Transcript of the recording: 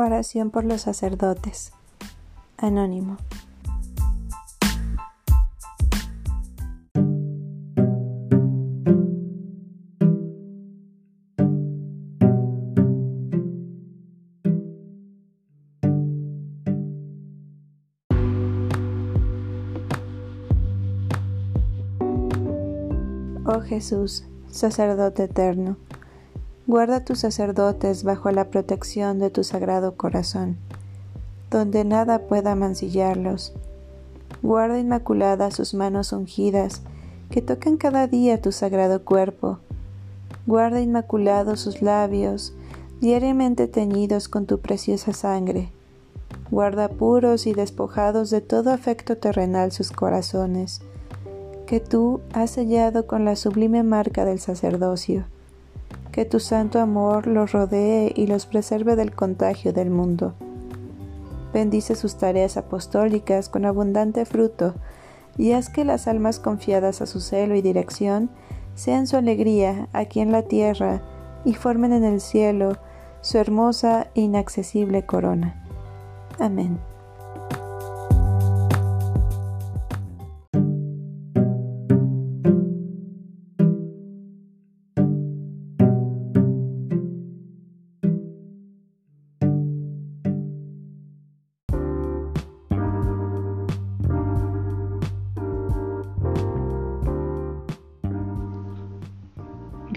Oración por los sacerdotes. Anónimo. Oh Jesús, sacerdote eterno Guarda tus sacerdotes bajo la protección de tu sagrado corazón, donde nada pueda mancillarlos. Guarda inmaculadas sus manos ungidas, que tocan cada día tu sagrado cuerpo. Guarda inmaculados sus labios, diariamente teñidos con tu preciosa sangre. Guarda puros y despojados de todo afecto terrenal sus corazones, que tú has sellado con la sublime marca del sacerdocio que tu santo amor los rodee y los preserve del contagio del mundo. Bendice sus tareas apostólicas con abundante fruto, y haz que las almas confiadas a su celo y dirección sean su alegría aquí en la tierra y formen en el cielo su hermosa e inaccesible corona. Amén.